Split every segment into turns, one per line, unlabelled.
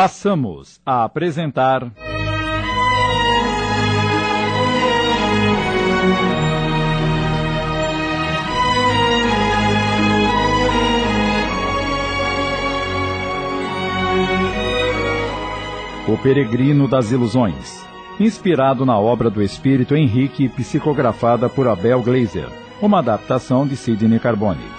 Passamos a apresentar. O Peregrino das Ilusões, inspirado na obra do espírito Henrique, psicografada por Abel Glazer, uma adaptação de Sidney Carbone.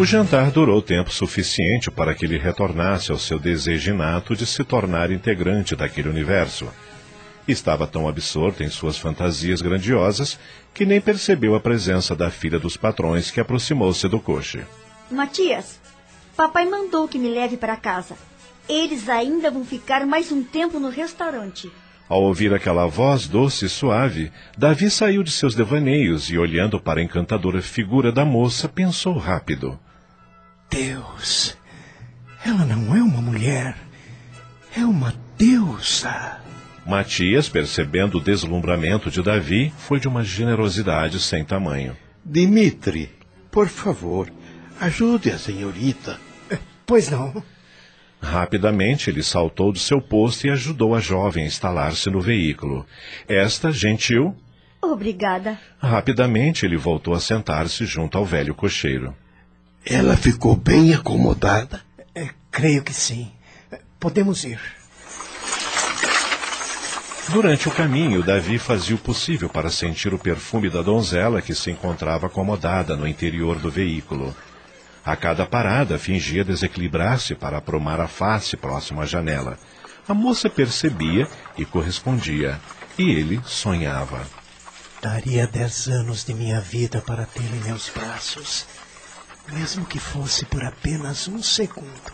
O jantar durou tempo suficiente para que ele retornasse ao seu desejo inato de se tornar integrante daquele universo. Estava tão absorto em suas fantasias grandiosas que nem percebeu a presença da filha dos patrões que aproximou-se do coche.
Matias, papai mandou que me leve para casa. Eles ainda vão ficar mais um tempo no restaurante.
Ao ouvir aquela voz doce e suave, Davi saiu de seus devaneios e, olhando para a encantadora figura da moça, pensou rápido.
Deus. Ela não é uma mulher. É uma deusa.
Matias, percebendo o deslumbramento de Davi, foi de uma generosidade sem tamanho.
Dimitri, por favor, ajude a senhorita.
Pois não.
Rapidamente ele saltou do seu posto e ajudou a jovem a instalar-se no veículo. Esta, gentil.
Obrigada.
Rapidamente ele voltou a sentar-se junto ao velho cocheiro.
Ela ficou bem acomodada?
É, creio que sim. Podemos ir.
Durante o caminho, Davi fazia o possível para sentir o perfume da donzela que se encontrava acomodada no interior do veículo. A cada parada, fingia desequilibrar-se para aprumar a face próximo à janela. A moça percebia e correspondia, e ele sonhava.
Daria dez anos de minha vida para tê-la em meus braços mesmo que fosse por apenas um segundo.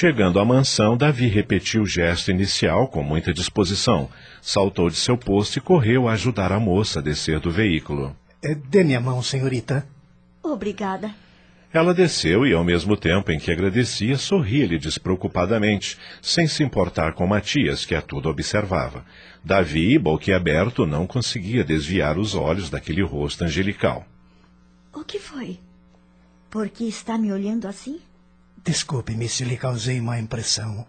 Chegando à mansão, Davi repetiu o gesto inicial com muita disposição. Saltou de seu posto e correu a ajudar a moça a descer do veículo.
É, Dê-me a mão, senhorita.
Obrigada.
Ela desceu e, ao mesmo tempo em que agradecia, sorria-lhe despreocupadamente, sem se importar com Matias, que a tudo observava. Davi, boquiaberto, não conseguia desviar os olhos daquele rosto angelical.
O que foi? Por que está me olhando assim?
Desculpe-me se lhe causei má impressão.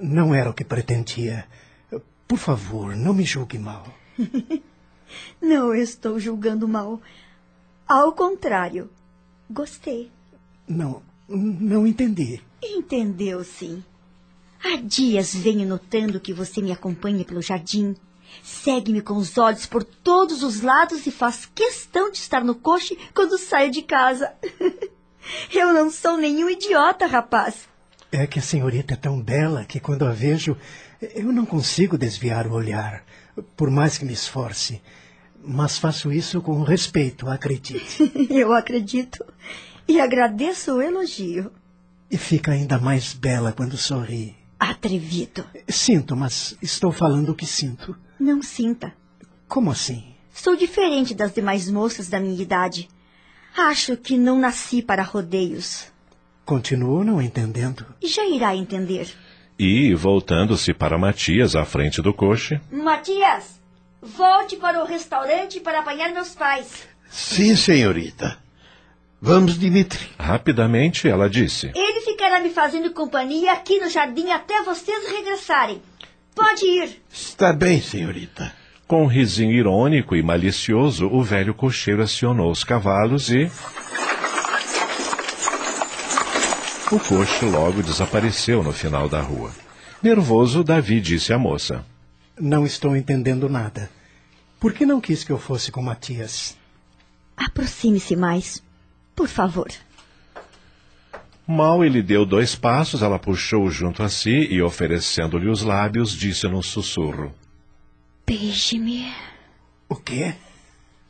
Não era o que pretendia. Por favor, não me julgue mal.
não estou julgando mal. Ao contrário, gostei.
Não, não entendi.
Entendeu, sim. Há dias venho notando que você me acompanha pelo jardim, segue-me com os olhos por todos os lados e faz questão de estar no coche quando saio de casa. Eu não sou nenhum idiota, rapaz.
É que a senhorita é tão bela que quando a vejo, eu não consigo desviar o olhar, por mais que me esforce. Mas faço isso com respeito, acredite.
eu acredito. E agradeço o elogio.
E fica ainda mais bela quando sorri.
Atrevido.
Sinto, mas estou falando o que sinto.
Não sinta.
Como assim?
Sou diferente das demais moças da minha idade. Acho que não nasci para rodeios.
Continuo não entendendo.
Já irá entender.
E, voltando-se para Matias à frente do coche.
Matias, volte para o restaurante para apanhar meus pais.
Sim, senhorita. Vamos, Dimitri.
Rapidamente ela disse.
Ele ficará me fazendo companhia aqui no jardim até vocês regressarem. Pode ir.
Está bem, senhorita.
Com um risinho irônico e malicioso, o velho cocheiro acionou os cavalos e. O coche logo desapareceu no final da rua. Nervoso, Davi disse à moça:
Não estou entendendo nada. Por que não quis que eu fosse com Matias?
Aproxime-se mais, por favor.
Mal ele deu dois passos, ela puxou-o junto a si e, oferecendo-lhe os lábios, disse num sussurro:
Beije-me.
O quê?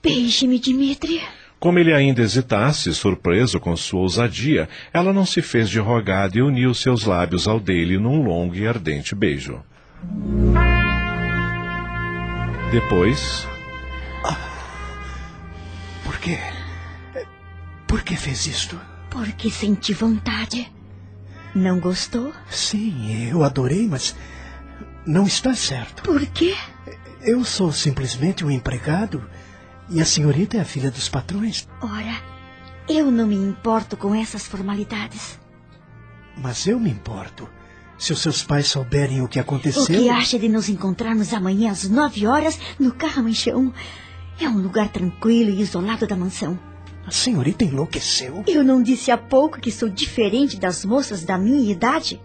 Beije-me, Dimitri.
Como ele ainda hesitasse, surpreso com sua ousadia, ela não se fez de rogada e uniu seus lábios ao dele num longo e ardente beijo. Depois.
Por quê? Por que fez isto?
Porque senti vontade. Não gostou?
Sim, eu adorei, mas não está certo.
Por quê?
Eu sou simplesmente um empregado e a senhorita é a filha dos patrões.
Ora, eu não me importo com essas formalidades.
Mas eu me importo. Se os seus pais souberem o que aconteceu.
O que acha de nos encontrarmos amanhã às nove horas no Carramanchão? É um lugar tranquilo e isolado da mansão.
A senhorita enlouqueceu?
Eu não disse há pouco que sou diferente das moças da minha idade?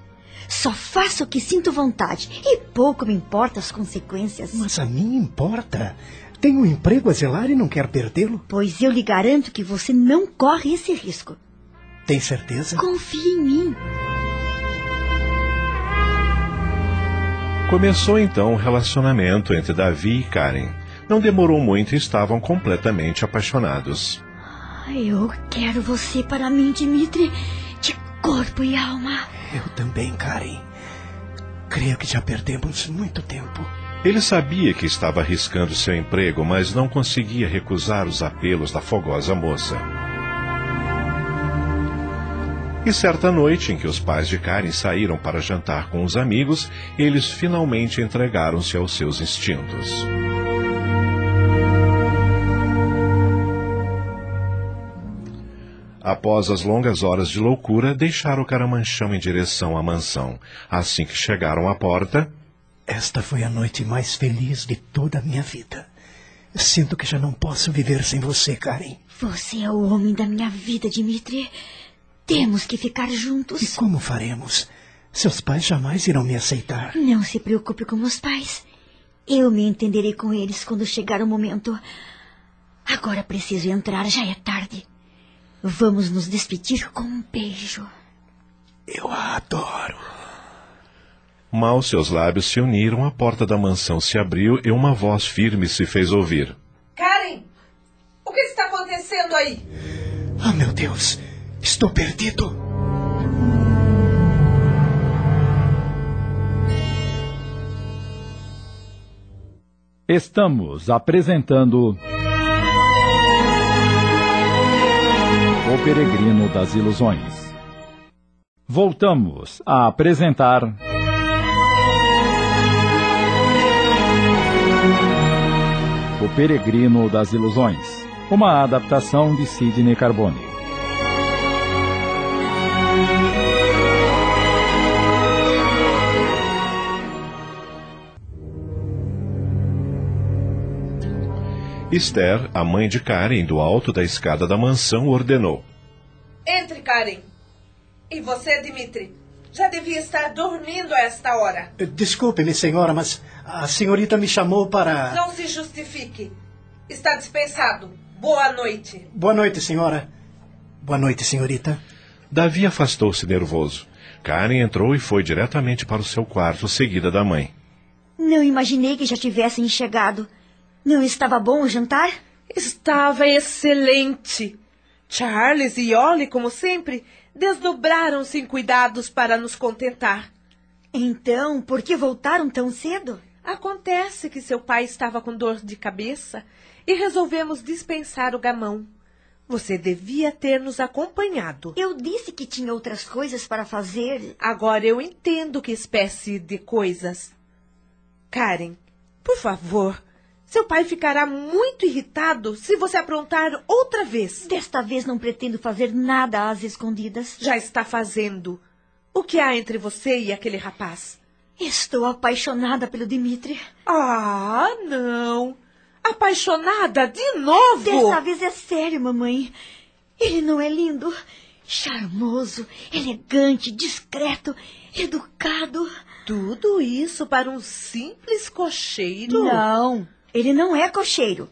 Só faço o que sinto vontade e pouco me importa as consequências.
Mas a mim importa. Tenho um emprego a zelar e não quero perdê-lo.
Pois eu lhe garanto que você não corre esse risco.
Tem certeza?
Confie em mim.
Começou então o relacionamento entre Davi e Karen. Não demorou muito e estavam completamente apaixonados.
Eu quero você para mim, Dimitri, de corpo e alma.
Eu também, Karen. Creio que já perdemos muito tempo.
Ele sabia que estava arriscando seu emprego, mas não conseguia recusar os apelos da fogosa moça. E certa noite em que os pais de Karen saíram para jantar com os amigos, eles finalmente entregaram-se aos seus instintos. Após as longas horas de loucura, deixaram o caramanchão em direção à mansão. Assim que chegaram à porta.
Esta foi a noite mais feliz de toda a minha vida. Sinto que já não posso viver sem você, Karen.
Você é o homem da minha vida, Dimitri. Temos que ficar juntos.
E como faremos? Seus pais jamais irão me aceitar.
Não se preocupe com meus pais. Eu me entenderei com eles quando chegar o momento. Agora preciso entrar, já é tarde. Vamos nos despedir com um beijo.
Eu a adoro.
Mal seus lábios se uniram, a porta da mansão se abriu e uma voz firme se fez ouvir.
Karen, o que está acontecendo aí?
Ah, meu Deus, estou perdido.
Estamos apresentando. O Peregrino das Ilusões. Voltamos a apresentar. O Peregrino das Ilusões. Uma adaptação de Sidney Carbone.
Esther, a mãe de Karen, do alto da escada da mansão, ordenou:
Entre, Karen. E você, Dimitri? Já devia estar dormindo a esta hora.
Desculpe-me, senhora, mas a senhorita me chamou para.
Não se justifique. Está dispensado. Boa noite.
Boa noite, senhora. Boa noite, senhorita.
Davi afastou-se nervoso. Karen entrou e foi diretamente para o seu quarto, seguida da mãe.
Não imaginei que já tivessem chegado. Não estava bom o jantar?
Estava excelente. Charles e Ollie, como sempre, desdobraram-se em cuidados para nos contentar.
Então, por que voltaram tão cedo?
Acontece que seu pai estava com dor de cabeça e resolvemos dispensar o gamão. Você devia ter nos acompanhado.
Eu disse que tinha outras coisas para fazer.
Agora eu entendo que espécie de coisas. Karen, por favor, seu pai ficará muito irritado se você aprontar outra vez.
Desta vez não pretendo fazer nada às escondidas.
Já está fazendo. O que há entre você e aquele rapaz?
Estou apaixonada pelo Dimitri.
Ah, não. Apaixonada de novo?
Dessa vez é sério, mamãe. Ele não é lindo? Charmoso, elegante, discreto, educado.
Tudo isso para um simples cocheiro?
Não, ele não é cocheiro.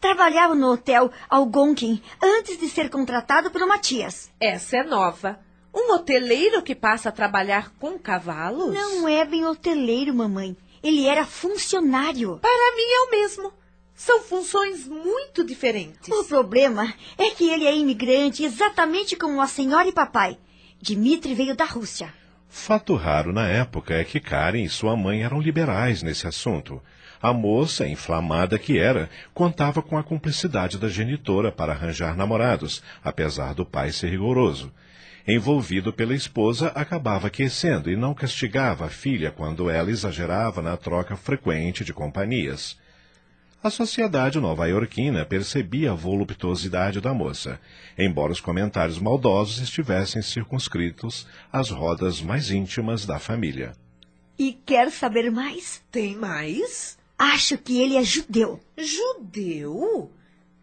Trabalhava no hotel Algonquin antes de ser contratado pelo Matias.
Essa é nova. Um hoteleiro que passa a trabalhar com cavalos?
Não é bem hoteleiro, mamãe. Ele era funcionário.
Para mim é o mesmo. São funções muito diferentes.
O problema é que ele é imigrante exatamente como a senhora e papai. Dmitri veio da Rússia.
Fato raro na época é que Karen e sua mãe eram liberais nesse assunto. A moça, inflamada que era, contava com a cumplicidade da genitora para arranjar namorados, apesar do pai ser rigoroso. Envolvido pela esposa, acabava aquecendo e não castigava a filha quando ela exagerava na troca frequente de companhias. A sociedade nova-iorquina percebia a voluptuosidade da moça, embora os comentários maldosos estivessem circunscritos às rodas mais íntimas da família.
E quer saber mais?
Tem mais?
Acho que ele é judeu.
Judeu?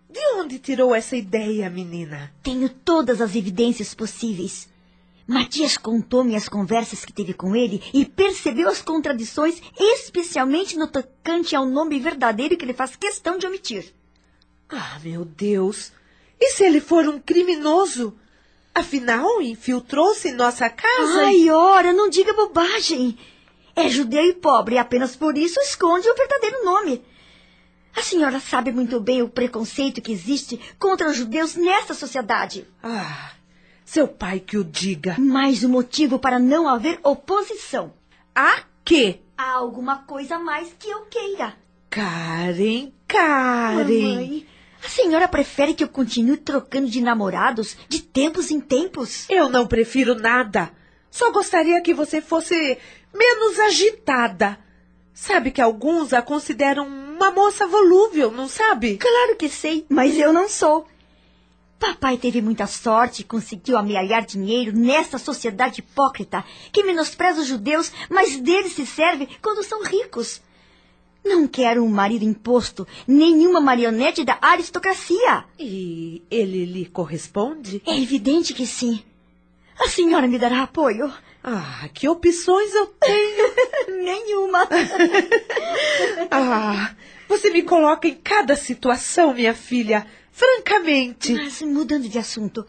De onde tirou essa ideia, menina?
Tenho todas as evidências possíveis. Matias contou-me as conversas que teve com ele e percebeu as contradições, especialmente no tocante ao nome verdadeiro que ele faz questão de omitir.
Ah, meu Deus! E se ele for um criminoso? Afinal, infiltrou-se em nossa casa?
Ai, ora, não diga bobagem. É judeu e pobre e apenas por isso esconde o verdadeiro nome. A senhora sabe muito bem o preconceito que existe contra os judeus nesta sociedade.
Ah, seu pai que o diga.
Mais um motivo para não haver oposição.
A quê?
Há alguma coisa mais que eu queira.
Karen, Karen.
Mamãe, a senhora prefere que eu continue trocando de namorados de tempos em tempos?
Eu não prefiro nada. Só gostaria que você fosse menos agitada. Sabe que alguns a consideram uma moça volúvel, não sabe?
Claro que sei, mas eu não sou. Papai teve muita sorte e conseguiu amealhar dinheiro nessa sociedade hipócrita que menospreza os judeus, mas deles se serve quando são ricos. Não quero um marido imposto, nenhuma marionete da aristocracia.
E ele lhe corresponde?
É evidente que sim. A senhora me dará apoio?
Ah, que opções eu tenho?
Nenhuma.
ah, você me coloca em cada situação, minha filha. Francamente.
Mas mudando de assunto,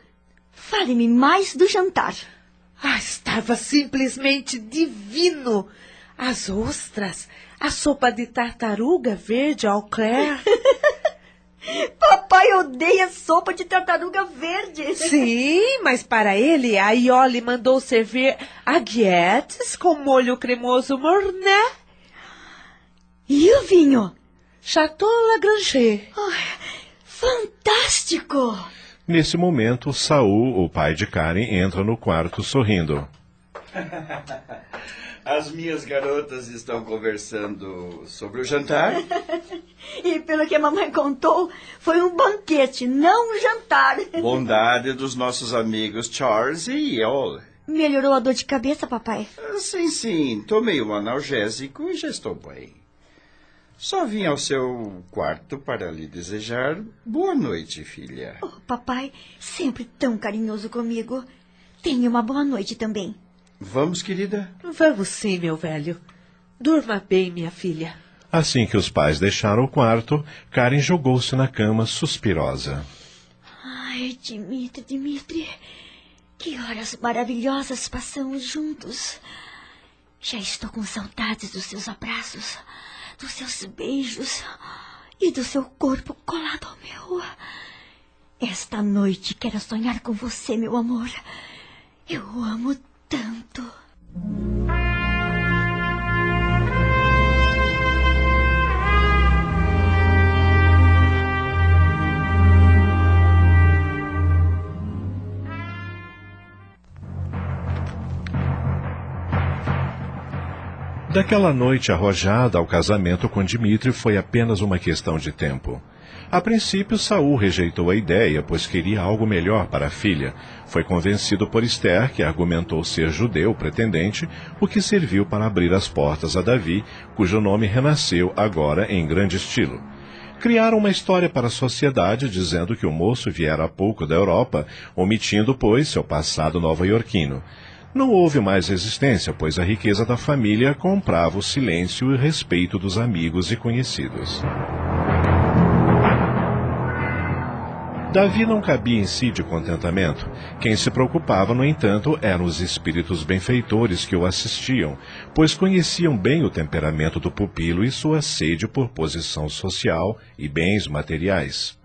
fale-me mais do jantar.
Ah, estava simplesmente divino. As ostras, a sopa de tartaruga verde ao clair.
Papai odeia sopa de tartaruga verde.
Sim, mas para ele a Ioli mandou servir aguietes com molho cremoso morné.
E o vinho?
Chateau Lagrange.
Oh, fantástico!
Nesse momento, Saul, o pai de Karen, entra no quarto sorrindo.
As minhas garotas estão conversando sobre o jantar.
e pelo que a mamãe contou, foi um banquete, não um jantar.
Bondade dos nossos amigos Charles e Yol.
Melhorou a dor de cabeça, papai?
Sim, sim. Tomei um analgésico e já estou bem. Só vim ao seu quarto para lhe desejar boa noite, filha.
Oh, papai, sempre tão carinhoso comigo. Tenha uma boa noite também.
Vamos, querida?
Vamos sim, meu velho. Durma bem, minha filha.
Assim que os pais deixaram o quarto, Karen jogou-se na cama suspirosa.
Ai, Dimitri, Dimitri, que horas maravilhosas passamos juntos. Já estou com saudades dos seus abraços, dos seus beijos e do seu corpo colado ao meu. Esta noite quero sonhar com você, meu amor. Eu amo tanto.
Daquela noite arrojada ao casamento com Dmitri foi apenas uma questão de tempo. A princípio, Saul rejeitou a ideia, pois queria algo melhor para a filha. Foi convencido por Esther, que argumentou ser judeu pretendente, o que serviu para abrir as portas a Davi, cujo nome renasceu agora em grande estilo. Criaram uma história para a sociedade dizendo que o moço viera há pouco da Europa, omitindo, pois, seu passado nova-iorquino. Não houve mais resistência, pois a riqueza da família comprava o silêncio e respeito dos amigos e conhecidos. Davi não cabia em si de contentamento. Quem se preocupava, no entanto, eram os espíritos benfeitores que o assistiam, pois conheciam bem o temperamento do pupilo e sua sede por posição social e bens materiais.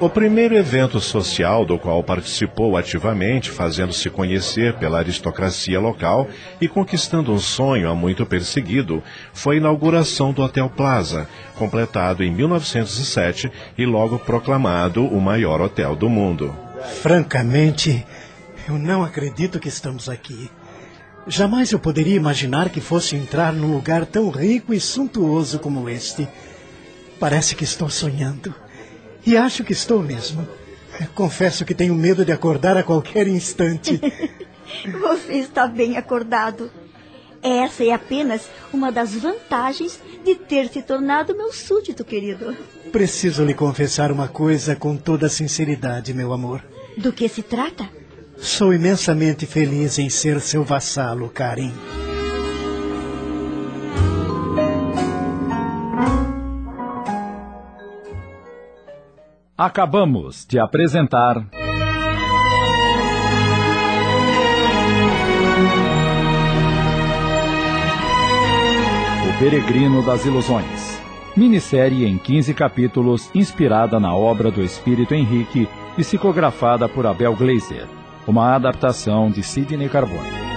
O primeiro evento social do qual participou ativamente, fazendo-se conhecer pela aristocracia local e conquistando um sonho há muito perseguido, foi a inauguração do Hotel Plaza, completado em 1907 e logo proclamado o maior hotel do mundo.
Francamente, eu não acredito que estamos aqui. Jamais eu poderia imaginar que fosse entrar num lugar tão rico e suntuoso como este. Parece que estou sonhando. E acho que estou mesmo. Confesso que tenho medo de acordar a qualquer instante.
Você está bem acordado. Essa é apenas uma das vantagens de ter se tornado meu súdito, querido.
Preciso lhe confessar uma coisa com toda sinceridade, meu amor.
Do que se trata?
Sou imensamente feliz em ser seu vassalo, Karen.
Acabamos de apresentar. O Peregrino das Ilusões. Minissérie em 15 capítulos, inspirada na obra do Espírito Henrique, psicografada por Abel Gleiser. Uma adaptação de Sidney Carbone.